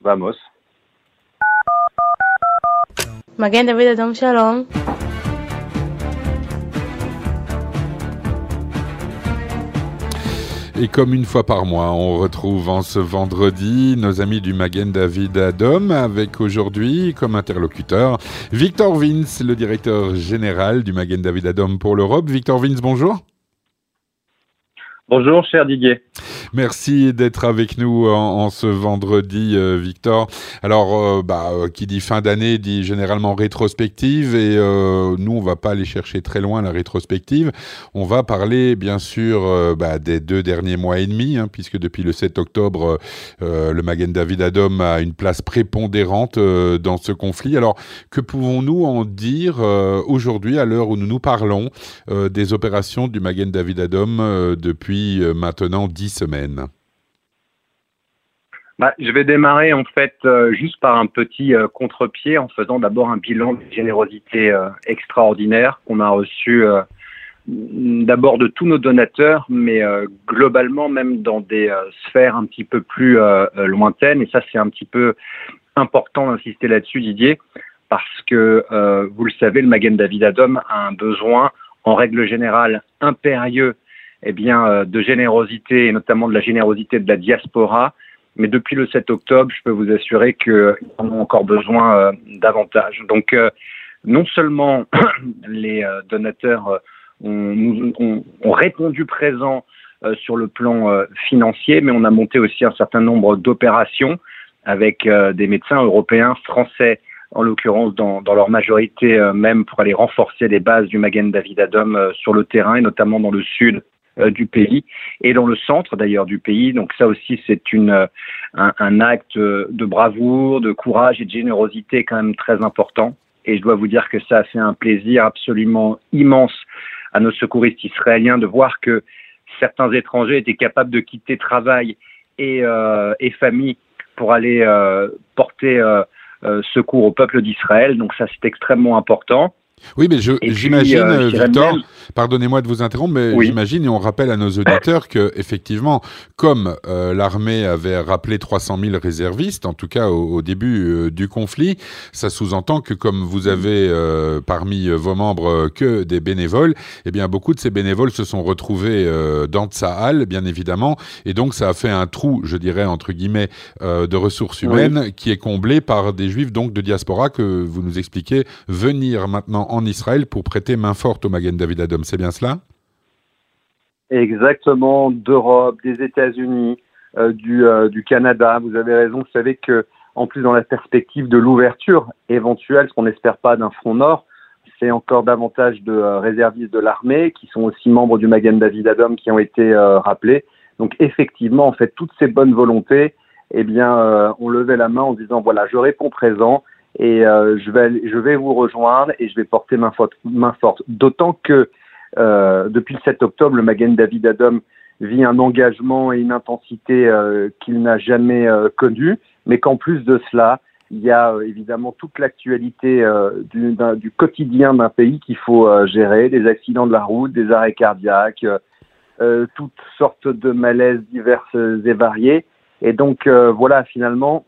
Vamos. Magen David Adam Shalom. Et comme une fois par mois, on retrouve en ce vendredi nos amis du Magen David Adom avec aujourd'hui comme interlocuteur Victor Vince, le directeur général du Magen David Adom pour l'Europe. Victor Vince, bonjour. Bonjour, cher Didier. Merci d'être avec nous en, ce vendredi, euh, Victor. Alors, euh, bah, euh, qui dit fin d'année dit généralement rétrospective et nous, on va pas aller chercher très loin la rétrospective. On va parler, bien sûr, bah, des deux derniers mois et demi, hein, puisque depuis le 7 octobre, le Magen David Adom a une place prépondérante dans ce conflit. Alors, que pouvons-nous en dire aujourd'hui, à l'heure où nous nous parlons des opérations du Magen David Adom depuis euh, maintenant dix semaines? Bah, je vais démarrer en fait euh, juste par un petit euh, contre-pied en faisant d'abord un bilan de générosité extraordinaire qu'on a reçu d'abord de tous nos donateurs, mais globalement même dans des sphères un petit peu plus lointaines. Et ça, c'est un petit peu important d'insister là-dessus, Didier, parce que vous le savez, le Magen David Adom a un besoin en règle générale impérieux eh bien, euh, de générosité et notamment de la générosité de la diaspora. Mais depuis le 7 octobre, je peux vous assurer qu'ils en ont encore besoin euh, davantage. Donc, euh, non seulement les donateurs ont, ont, ont, répondu présent sur le plan financier, mais on a monté aussi un certain nombre d'opérations avec des médecins européens, français, en l'occurrence dans, dans, leur majorité même pour aller renforcer les bases du Magen David Adom sur le terrain et notamment dans le sud euh, du pays et dans le centre d'ailleurs du pays. Donc ça aussi c'est une euh, un, un, acte de bravoure, de courage et de générosité quand même très important. Et je dois vous dire que ça a fait un plaisir absolument immense à nos secouristes israéliens de voir que certains étrangers étaient capables de quitter travail et, euh, et famille pour aller euh, porter euh, secours au peuple d'Israël. Donc ça c'est extrêmement important. Oui, mais j'imagine, euh, Victor, pardonnez-moi de vous interrompre, mais j'imagine et on rappelle à nos auditeurs que effectivement, comme euh, l'armée avait rappelé 300 000 réservistes, en tout cas au, début euh, du conflit, ça sous-entend que comme vous avez parmi vos membres que des bénévoles, eh bien beaucoup de ces bénévoles se sont retrouvés dans Tsahal, bien évidemment, et donc ça a fait un trou, je dirais entre guillemets, de ressources humaines qui est comblé par des juifs donc de diaspora que vous nous expliquez venir maintenant en Israël pour prêter main forte au Magen David C'est bien cela? Exactement, d'Europe, des États-Unis, euh, euh, du, Canada. Vous avez raison. Vous savez que, en plus, dans la perspective de l'ouverture éventuelle, ce qu'on n'espère pas d'un front nord, c'est encore davantage de euh, réservistes de l'armée qui sont aussi membres du Magen David Adom qui ont été rappelés. Donc, effectivement, en fait, toutes ces bonnes volontés, eh bien, on levait la main en disant voilà, je réponds présent et je, vais, je vais vous rejoindre et je vais porter main forte. Main forte. D'autant que euh, depuis le 7 octobre, le Magen David Adam vit un engagement et une intensité euh, qu'il n'a jamais euh, connu, mais qu'en plus de cela, il y a évidemment toute l'actualité du, du, quotidien d'un pays qu'il faut gérer, des accidents de la route, des arrêts cardiaques, toutes sortes de malaises diverses et variés. Et donc voilà, finalement,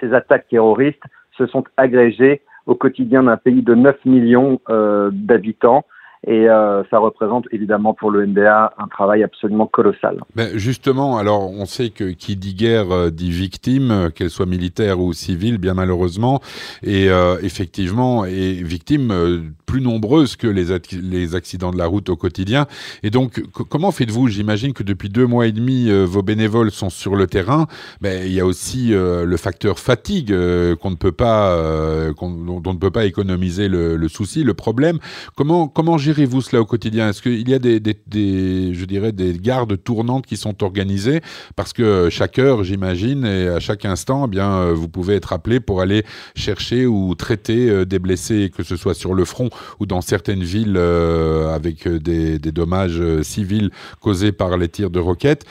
ces attaques terroristes se sont agrégés au quotidien d'un pays de 9 millions euh, d'habitants. Et euh, ça représente évidemment pour le NBA un travail absolument colossal. Justement, alors on sait que qui dit guerre euh, dit victime, euh, qu'elle soit militaire ou civile, bien malheureusement, et effectivement, et victime plus nombreuses que les, les accidents de la route au quotidien. Et donc, comment faites-vous? J'imagine que depuis deux mois et demi, vos bénévoles sont sur le terrain. Mais il y a aussi le facteur fatigue qu'on ne peut pas, dont on ne peut pas économiser le, le souci, le problème. Comment comment gérer gérez-vous cela au quotidien. Est-ce qu'il y a des, je dirais, des gardes tournantes qui sont organisées? Parce que chaque heure, j'imagine, et à chaque instant, eh bien, euh, vous pouvez être appelé pour aller chercher ou traiter euh, des blessés, que ce soit sur le front ou dans certaines villes euh, avec des, dommages civils causés par les tirs de roquettes.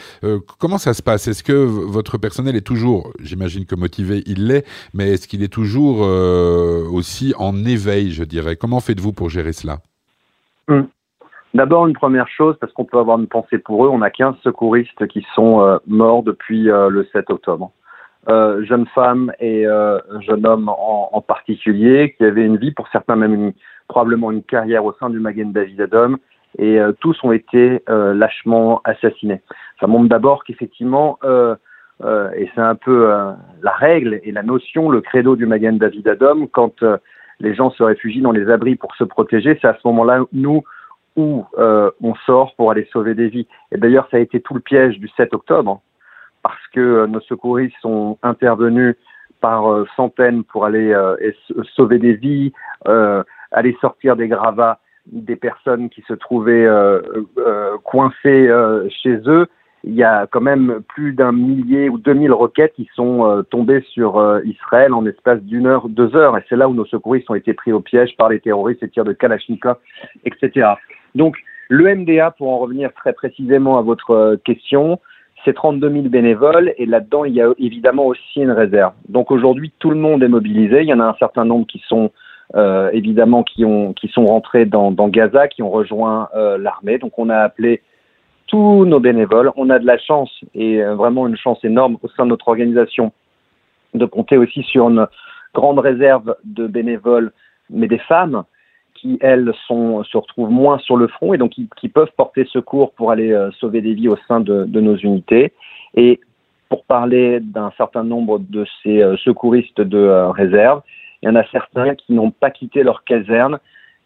comment ça se passe? Est-ce que votre personnel est toujours, j'imagine que motivé, il l'est, mais est-ce qu'il est toujours aussi en éveil, je dirais? Comment faites-vous pour gérer cela? Hum. D'abord, une première chose, parce qu'on peut avoir une pensée pour eux, on a 15 secouristes qui sont euh, morts depuis euh, le 7 octobre. jeunes femmes et jeunes hommes en, particulier, qui avaient une vie, pour certains même probablement une carrière au sein du Magen David Adom, et tous ont été lâchement assassinés. Ça montre d'abord qu'effectivement, et c'est un peu la règle et la notion, le credo du Magen David Adom, quand les gens se réfugient dans les abris pour se protéger, c'est à ce moment-là, nous, où euh, on sort pour aller sauver des vies. Et d'ailleurs, ça a été tout le piège du 7 octobre, parce que euh, nos secouristes sont intervenus par euh, centaines pour aller sauver des vies, aller sortir des gravats des personnes qui se trouvaient coincées chez eux il y a quand même plus d'un millier ou deux mille roquettes qui sont euh, tombées sur euh, Israël en espace d'une heure, deux heures. Et c'est là où nos secouristes ont été pris au piège par les terroristes et tirs de Kalachnikov, etc. Donc, le MDA, pour en revenir très précisément à votre euh, question, c'est 32 000 bénévoles et là-dedans, il y a évidemment aussi une réserve. Donc aujourd'hui, tout le monde est mobilisé. Il y en a un certain nombre qui sont évidemment qui ont qui sont rentrés dans, dans Gaza, qui ont rejoint l'armée. Donc on a appelé tous nos bénévoles. On a de la chance et euh, vraiment une chance énorme au sein de notre organisation de compter aussi sur une grande réserve de bénévoles, mais des femmes qui, elles, se retrouvent moins sur le front et donc qui, peuvent porter secours pour aller euh, sauver des vies au sein de, nos unités. Et pour parler d'un certain nombre de ces euh, secouristes de réserve, il y en a certains qui n'ont pas quitté leur caserne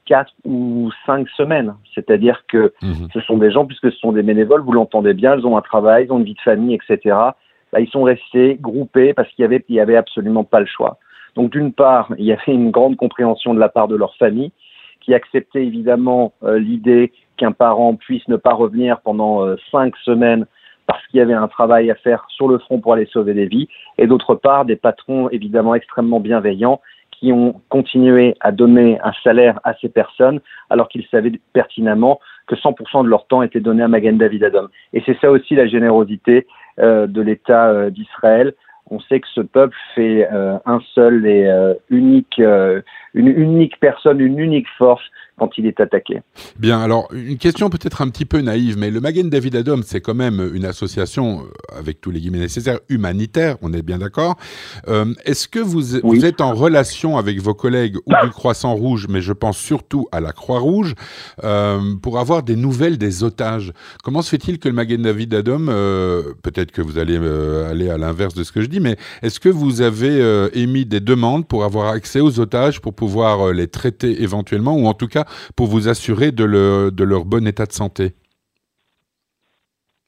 quatre ou cinq semaines. C'est-à-dire que mhm. ce sont des gens, puisque ce sont des bénévoles, vous l'entendez bien, ils ont un travail, ils ont une vie de famille, etc. Bah, ils sont restés groupés parce qu'il y avait, il y avait absolument pas le choix. Donc d'une part, il y avait une grande compréhension de la part de leur famille, qui acceptait évidemment euh, l'idée qu'un parent puisse ne pas revenir pendant euh, cinq semaines parce qu'il y avait un travail à faire sur le front pour aller sauver des vies, et d'autre part, des patrons évidemment extrêmement bienveillants qui ont continué à donner un salaire à ces personnes alors qu'ils savaient pertinemment que 100% de leur temps était donné à Magen David Adom. Et c'est ça aussi la générosité euh, de l'État euh, d'Israël. On sait que ce peuple fait euh, un seul et unique, une unique personne, une unique force quand il est attaqué. Bien, alors une question peut-être un petit peu naïve, mais le Magen David Adom, c'est quand même une association, euh, avec tous les guillemets nécessaires, humanitaire, on est bien d'accord. Euh, est-ce que vous, vous, êtes en relation avec vos collègues ou du Croissant Rouge, mais je pense surtout à la Croix-Rouge, euh, pour avoir des nouvelles des otages? Comment se fait-il que le Magen David Adom, peut-être que vous allez aller à l'inverse de ce que je dis, mais est-ce que vous avez émis des demandes pour avoir accès aux otages, pour pouvoir les traiter éventuellement, ou en tout cas pour vous assurer de, leur bon état de santé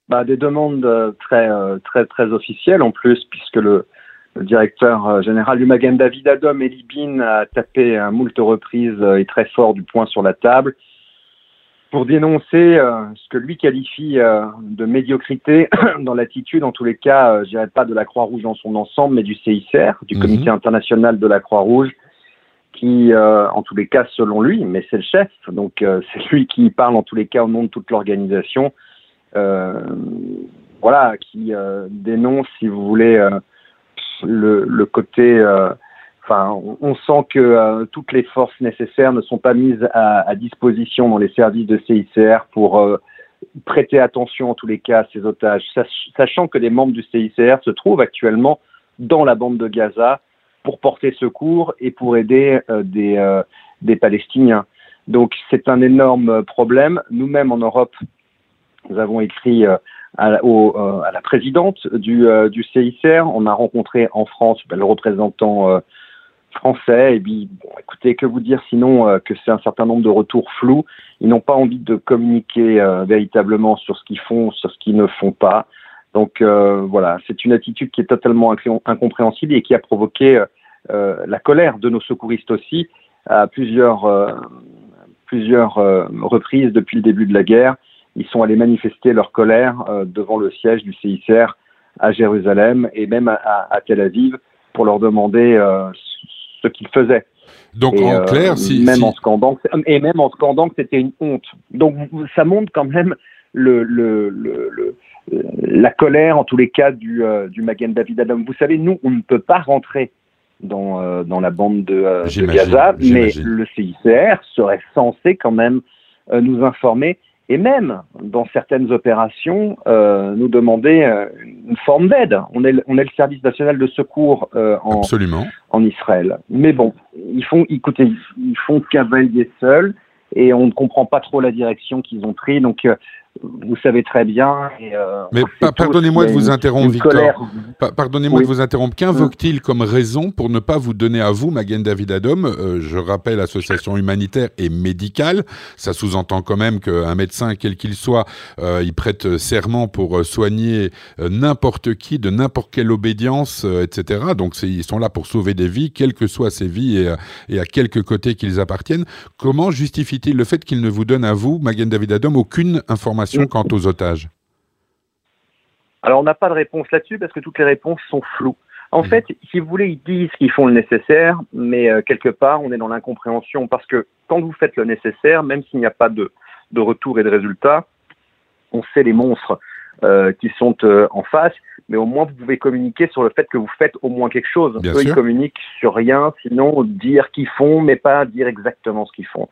bah, Des demandes euh, très, euh, très, très officielles en plus, puisque le, directeur euh, général du Magen David Adom, Eli Bin, a tapé à moult reprises et très fort du poing sur la table pour dénoncer ce que lui qualifie de médiocrité dans l'attitude, en tous les cas, je dirais pas de la Croix-Rouge dans son ensemble, mais du CICR, du mhm. Comité international de la Croix-Rouge, qui, euh, en tous les cas, selon lui, mais c'est le chef, donc euh, c'est lui qui parle en tous les cas au nom de toute l'organisation, euh, voilà, qui dénonce, si vous voulez, le, côté, enfin, on sent que toutes les forces nécessaires ne sont pas mises à disposition dans les services de CICR pour prêter attention en tous les cas à ces otages, sachant que des membres du CICR se trouvent actuellement dans la bande de Gaza pour porter secours et pour aider euh, des, euh, des Palestiniens. Donc c'est un énorme problème. Nous-mêmes en Europe, nous avons écrit euh, à, au, à, la présidente du, du CICR. On a rencontré en France ben, le représentant français. Et puis, bon, écoutez, que vous dire sinon que c'est un certain nombre de retours flous. Ils n'ont pas envie de communiquer véritablement sur ce qu'ils font, sur ce qu'ils ne font pas. Donc euh, voilà, c'est une attitude qui est totalement incompréhensible et qui a provoqué euh, la colère de nos secouristes aussi à plusieurs, euh, plusieurs reprises depuis le début de la guerre. Ils sont allés manifester leur colère devant le siège du CICR à Jérusalem et même à, à Tel Aviv pour leur demander ce qu'ils faisaient. Donc en clair, si, même en scandant et même en scandant que c'était une honte. Donc ça montre quand même le, le, le, la colère, en tous les cas, du, euh, du Magen David Adam. Vous savez, nous, on ne peut pas rentrer dans, euh, dans la bande de, euh, de Gaza, mais le CICR serait censé quand même nous informer et même dans certaines opérations, euh, nous demander euh, une forme d'aide. On est, on est le service national de secours euh, en, en Israël. Mais bon, ils font, écoutez, ils font cavalier seul et on ne comprend pas trop la direction qu'ils ont pris. Donc, euh, vous savez très bien. Euh, mais pardonnez-moi de vous interrompre, Victor. pardonnez-moi de vous interrompre. Qu'invoque-t-il comme raison pour ne pas vous donner à vous, Magen David Adom? Euh, Je rappelle, association humanitaire et médicale. Ça sous-entend quand même qu'un médecin, quel qu'il soit, euh, il prête serment pour soigner n'importe qui, de n'importe quelle obédience, etc. Donc ils sont là pour sauver des vies, quelles que soient ces vies et, et à quelque côté qu'ils appartiennent. Comment justifie-t-il le fait qu'il ne vous donne à vous, Magen David Adom, aucune information quant aux otages Alors, on n'a pas de réponse là-dessus parce que toutes les réponses sont floues. En mmh. fait, si vous voulez, ils disent qu'ils font le nécessaire, mais euh, quelque part, on est dans l'incompréhension parce que quand vous faites le nécessaire, même s'il n'y a pas de, retour et de résultat, on sait les monstres euh, qui sont euh, en face, mais au moins vous pouvez communiquer sur le fait que vous faites au moins quelque chose. Eux, ils communiquent sur rien, sinon dire qu'ils font, mais pas dire exactement ce qu'ils font.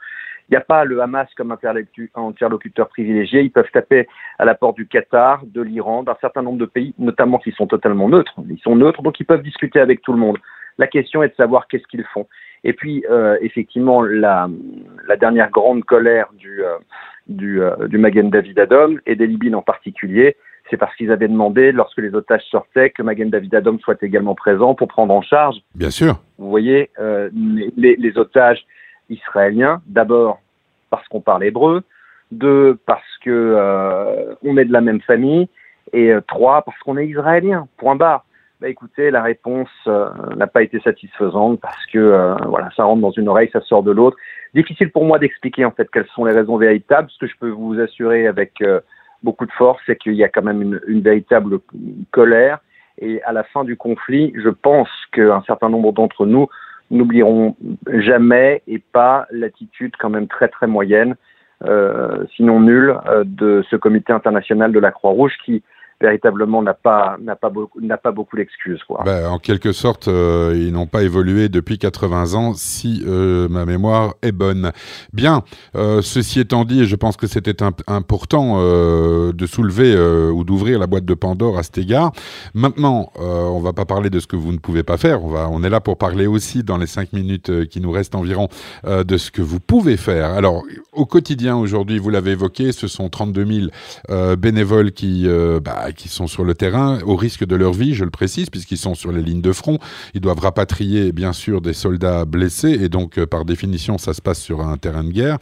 Il n'y a pas le Hamas comme interlocuteur privilégié. Ils peuvent taper à la porte du Qatar, de l'Iran, d'un certain nombre de pays, notamment qui sont totalement neutres. Ils sont neutres, donc ils peuvent discuter avec tout le monde. La question est de savoir qu'est-ce qu'ils font. Et puis, euh, effectivement, la, la, dernière grande colère du, euh, du, euh, du Magen David Adom et des Libyens en particulier, c'est parce qu'ils avaient demandé, lorsque les otages sortaient, que Magen David Adom soit également présent pour prendre en charge. Bien sûr. Vous voyez, les, les, otages israélien, d'abord parce qu'on parle hébreu, deux parce que euh, on est de la même famille, et euh, trois parce qu'on est israélien. Point barre. Bah écoutez, la réponse euh, n'a pas été satisfaisante parce que voilà, ça rentre dans une oreille, ça sort de l'autre. Difficile pour moi d'expliquer en fait quelles sont les raisons véritables. Ce que je peux vous assurer avec beaucoup de force, c'est qu'il y a quand même une, une véritable colère. Et à la fin du conflit, je pense qu'un certain nombre d'entre nous n'oublieront jamais et pas l'attitude quand même très très moyenne, euh, sinon nulle, euh, de ce comité international de la Croix-Rouge qui véritablement n'a pas n'a pas beaucoup n'a pas beaucoup d'excuses quoi. Ben, en quelque sorte, euh, ils n'ont pas évolué depuis 80 ans, si euh, ma mémoire est bonne. Bien, euh, ceci étant dit, je pense que c'était important de soulever ou d'ouvrir la boîte de Pandore à cet égard. Maintenant, on va pas parler de ce que vous ne pouvez pas faire. On va, on est là pour parler aussi dans les cinq minutes qui nous restent environ de ce que vous pouvez faire. Alors, au quotidien aujourd'hui, vous l'avez évoqué, ce sont 32 000 bénévoles qui bah, qui sont sur le terrain au risque de leur vie, je le précise, puisqu'ils sont sur les lignes de front. Ils doivent rapatrier, bien sûr, des soldats blessés, et donc, euh, par définition, ça se passe sur un terrain de guerre.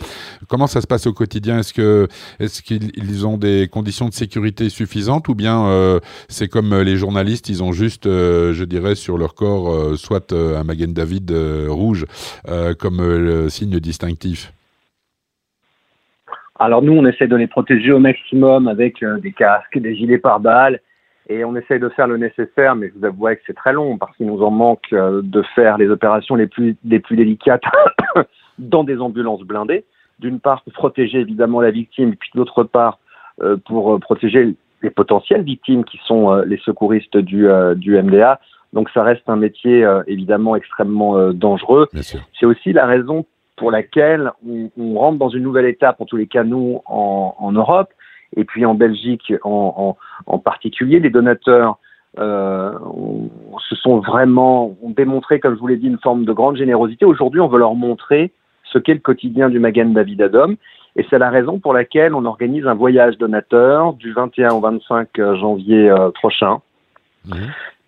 Comment ça se passe au quotidien? Est-ce est-ce qu'ils ont des conditions de sécurité suffisantes, ou bien euh, c'est comme euh, les journalistes, ils ont juste, je dirais, sur leur corps, soit un Magen David rouge comme le signe distinctif? Alors nous, on essaie de les protéger au maximum avec euh, des casques, des gilets pare-balles, et on essaie de faire le nécessaire, mais je vous avoue que c'est très long parce qu'il nous en manque euh, de faire les opérations les plus, les plus délicates dans des ambulances blindées. D'une part, pour protéger évidemment la victime, puis d'autre part, euh, pour protéger les potentielles victimes qui sont les secouristes du, du MDA. Donc ça reste un métier évidemment extrêmement dangereux. C'est aussi la raison pour laquelle on, on, rentre dans une nouvelle étape, en tous les cas nous, en, en Europe, et puis en Belgique en, en particulier. Les donateurs euh, se sont vraiment ont démontré, comme je vous l'ai dit, une forme de grande générosité. Aujourd'hui, on veut leur montrer ce qu'est le quotidien du Magan David Adom. Et c'est la raison pour laquelle on organise un voyage donateur du 21 au 25 janvier euh, prochain mmh.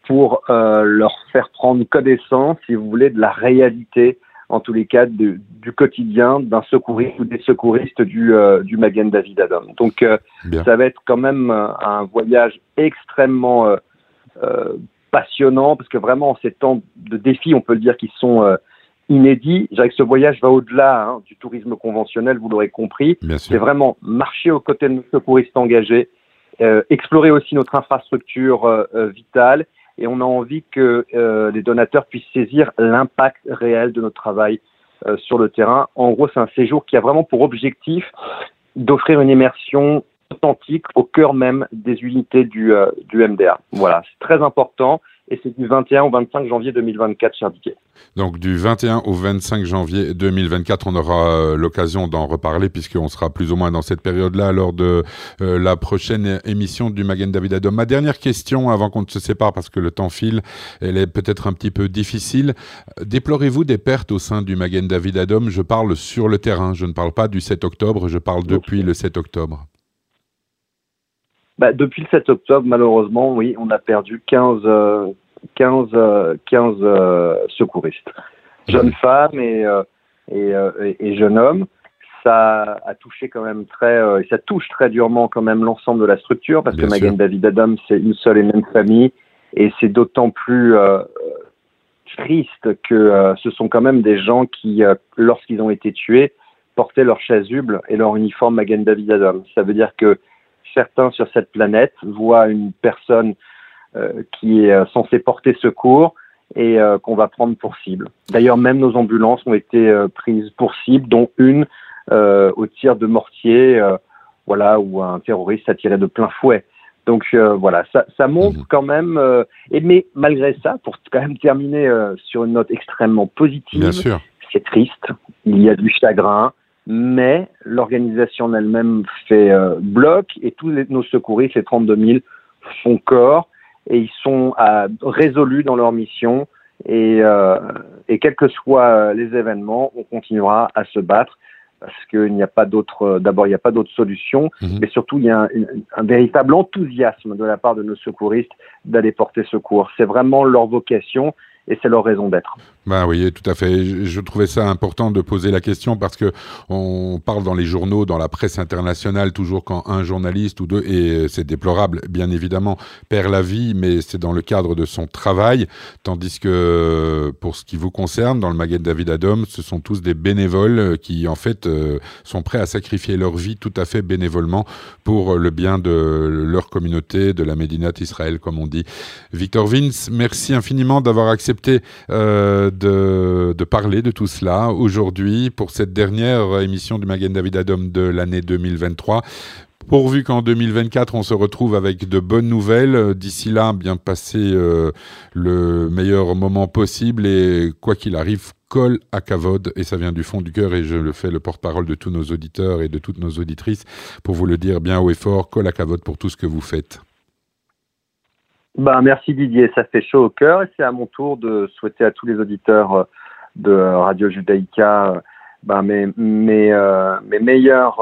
pour euh, leur faire prendre connaissance, si vous voulez, de la réalité en tous les cas du quotidien d'un secouriste ou des secouristes du, euh, du Magen David Adam. Donc euh, ça va être quand même euh, un voyage extrêmement passionnant parce que vraiment en ces temps de défis, on peut le dire, qui sont inédits. Je dirais que ce voyage va au-delà hein, du tourisme conventionnel, vous l'aurez compris. C'est vraiment marcher aux côtés de nos secouristes engagés, explorer aussi notre infrastructure vitale et on a envie que euh, les donateurs puissent saisir l'impact réel de notre travail euh, sur le terrain. En gros, c'est un séjour qui a vraiment pour objectif d'offrir une immersion authentique au cœur même des unités du, euh, du MDA. Voilà, c'est très important et c'est du 21 au 25 janvier 2024, cher Didier. Donc du 21 au 25 janvier 2024, on aura euh, l'occasion d'en reparler puisqu'on sera plus ou moins dans cette période-là lors de euh, la prochaine émission du Magen David Adom. Ma dernière question avant qu'on ne se sépare parce que le temps file, elle est peut-être un petit peu difficile. Déplorez-vous des pertes au sein du Magen David Adom? Je parle sur le terrain, je ne parle pas du 7 octobre, je parle depuis le 7 octobre. Bah, depuis le 7 octobre, malheureusement, oui, on a perdu 15, 15, 15 secouristes, jeunes femmes et, euh, euh, et, et, jeunes hommes. Ça a touché quand même très, euh, et ça touche très durement quand même l'ensemble de la structure parce que Magen David Adam, c'est une seule et même famille et c'est d'autant plus triste que ce sont quand même des gens qui, lorsqu'ils ont été tués, portaient leur chasuble et leur uniforme Magen David Adam. Ça veut dire que certains sur cette planète voient une personne euh, qui est euh, censée porter secours et euh, qu'on va prendre pour cible. D'ailleurs, même nos ambulances ont été prises pour cible, dont une au tir de mortier, voilà, où un terroriste a tiré de plein fouet. Donc voilà, ça, ça montre mmh. quand même. et mais malgré ça, pour quand même terminer sur une note extrêmement positive, c'est triste. Il y a du chagrin, mais l'organisation en elle-même fait euh, bloc et tous nos secouristes, les 32 000, font corps et ils sont euh, résolus dans leur mission et, euh, et quels que soient les événements, on continuera à se battre parce qu'il n'y a pas d'autre, d'abord il n'y a pas d'autre solution, mhm. mais surtout il y a un, un, véritable enthousiasme de la part de nos secouristes d'aller porter secours. C'est vraiment leur vocation et c'est leur raison d'être. Ben oui, tout à fait. Je, trouvais ça important de poser la question parce que on parle dans les journaux, dans la presse internationale, toujours quand un journaliste ou deux, et c'est déplorable, bien évidemment, perd la vie, mais c'est dans le cadre de son travail, tandis que pour ce qui vous concerne, dans le Maguette David Adam, ce sont tous des bénévoles qui, en fait, euh, sont prêts à sacrifier leur vie tout à fait bénévolement pour le bien de leur communauté, de la Médinat Israël, comme on dit. Victor Vince, merci infiniment d'avoir accepté euh, de, parler de tout cela aujourd'hui pour cette dernière émission du Magen David Adam de l'année 2023. Pourvu qu'en 2024, on se retrouve avec de bonnes nouvelles. D'ici là, bien passer euh, le meilleur moment possible et quoi qu'il arrive, colle à Cavode et ça vient du fond du cœur et je le fais le porte-parole de tous nos auditeurs et de toutes nos auditrices pour vous le dire bien haut et fort, colle à Cavode pour tout ce que vous faites. Ben, merci Didier, ça fait chaud au cœur et c'est à mon tour de souhaiter à tous les auditeurs euh, de Radio Judaïka euh, ben, mes, mes, euh, mes meilleures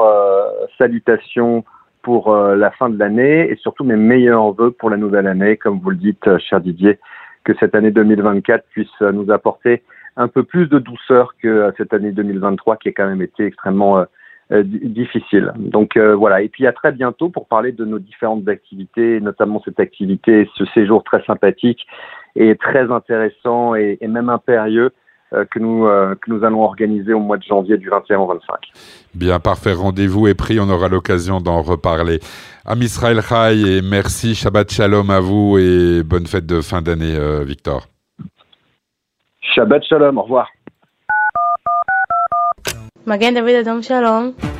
salutations pour la fin de l'année et surtout mes meilleurs vœux pour la nouvelle année, comme vous le dites, cher Didier, que cette année 2024 puisse nous apporter un peu plus de douceur que cette année 2023 qui a quand même été extrêmement euh, difficile. Donc euh, voilà, et puis à très bientôt pour parler de nos différentes activités, notamment cette activité, ce séjour très sympathique et très intéressant et, même impérieux euh, que, nous, que nous allons organiser au mois de janvier du 21 au 25. Bien, parfait. Rendez-vous est pris. On aura l'occasion d'en reparler. Am Israël Chai et merci. Shabbat Shalom à vous et bonne fête de fin d'année, Victor. Shabbat Shalom. Au revoir. מגן דוד אדום שלום.